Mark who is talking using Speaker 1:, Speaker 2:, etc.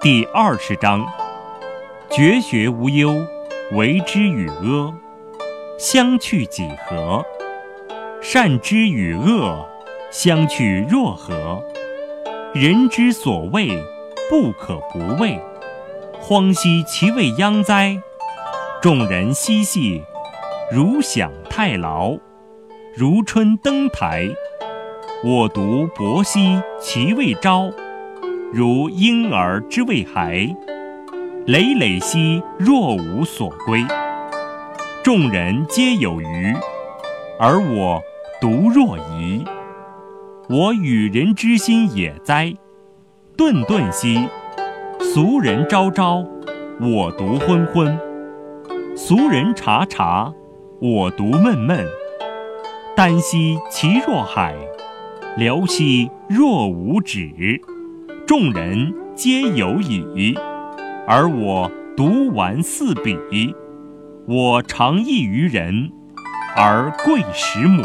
Speaker 1: 第二十章：绝学无忧，为之与阿，相去几何？善之与恶，相去若何？人之所畏，不可不畏。荒兮其未央哉！众人嬉戏，如享太牢。如春登台，我独泊兮其未朝。如婴儿之未孩，累累兮若无所归。众人皆有余，而我独若遗。我与人之心也哉！顿顿兮，俗人昭昭，我独昏昏；俗人察察，我独闷闷。丹兮其若海，辽兮若无止。众人皆有矣，而我独顽四鄙。我长异于人，而贵十母。